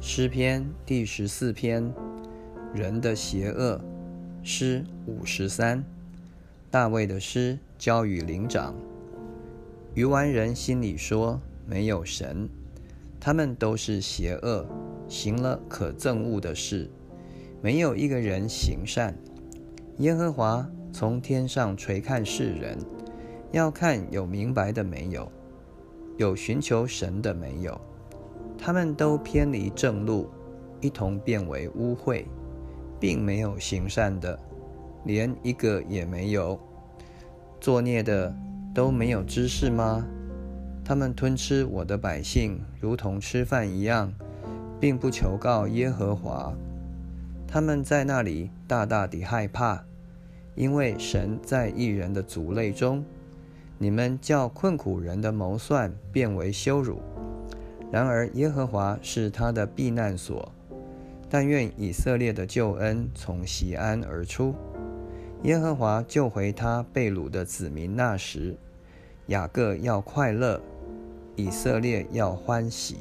诗篇第十四篇，人的邪恶，诗五十三。大卫的诗交与灵长。愚顽人心里说：没有神，他们都是邪恶，行了可憎恶的事，没有一个人行善。耶和华从天上垂看世人，要看有明白的没有，有寻求神的没有。他们都偏离正路，一同变为污秽，并没有行善的，连一个也没有。作孽的都没有知识吗？他们吞吃我的百姓，如同吃饭一样，并不求告耶和华。他们在那里大大地害怕，因为神在一人的族类中。你们叫困苦人的谋算变为羞辱。然而，耶和华是他的避难所。但愿以色列的救恩从西安而出。耶和华救回他被掳的子民那时，雅各要快乐，以色列要欢喜。